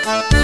Thank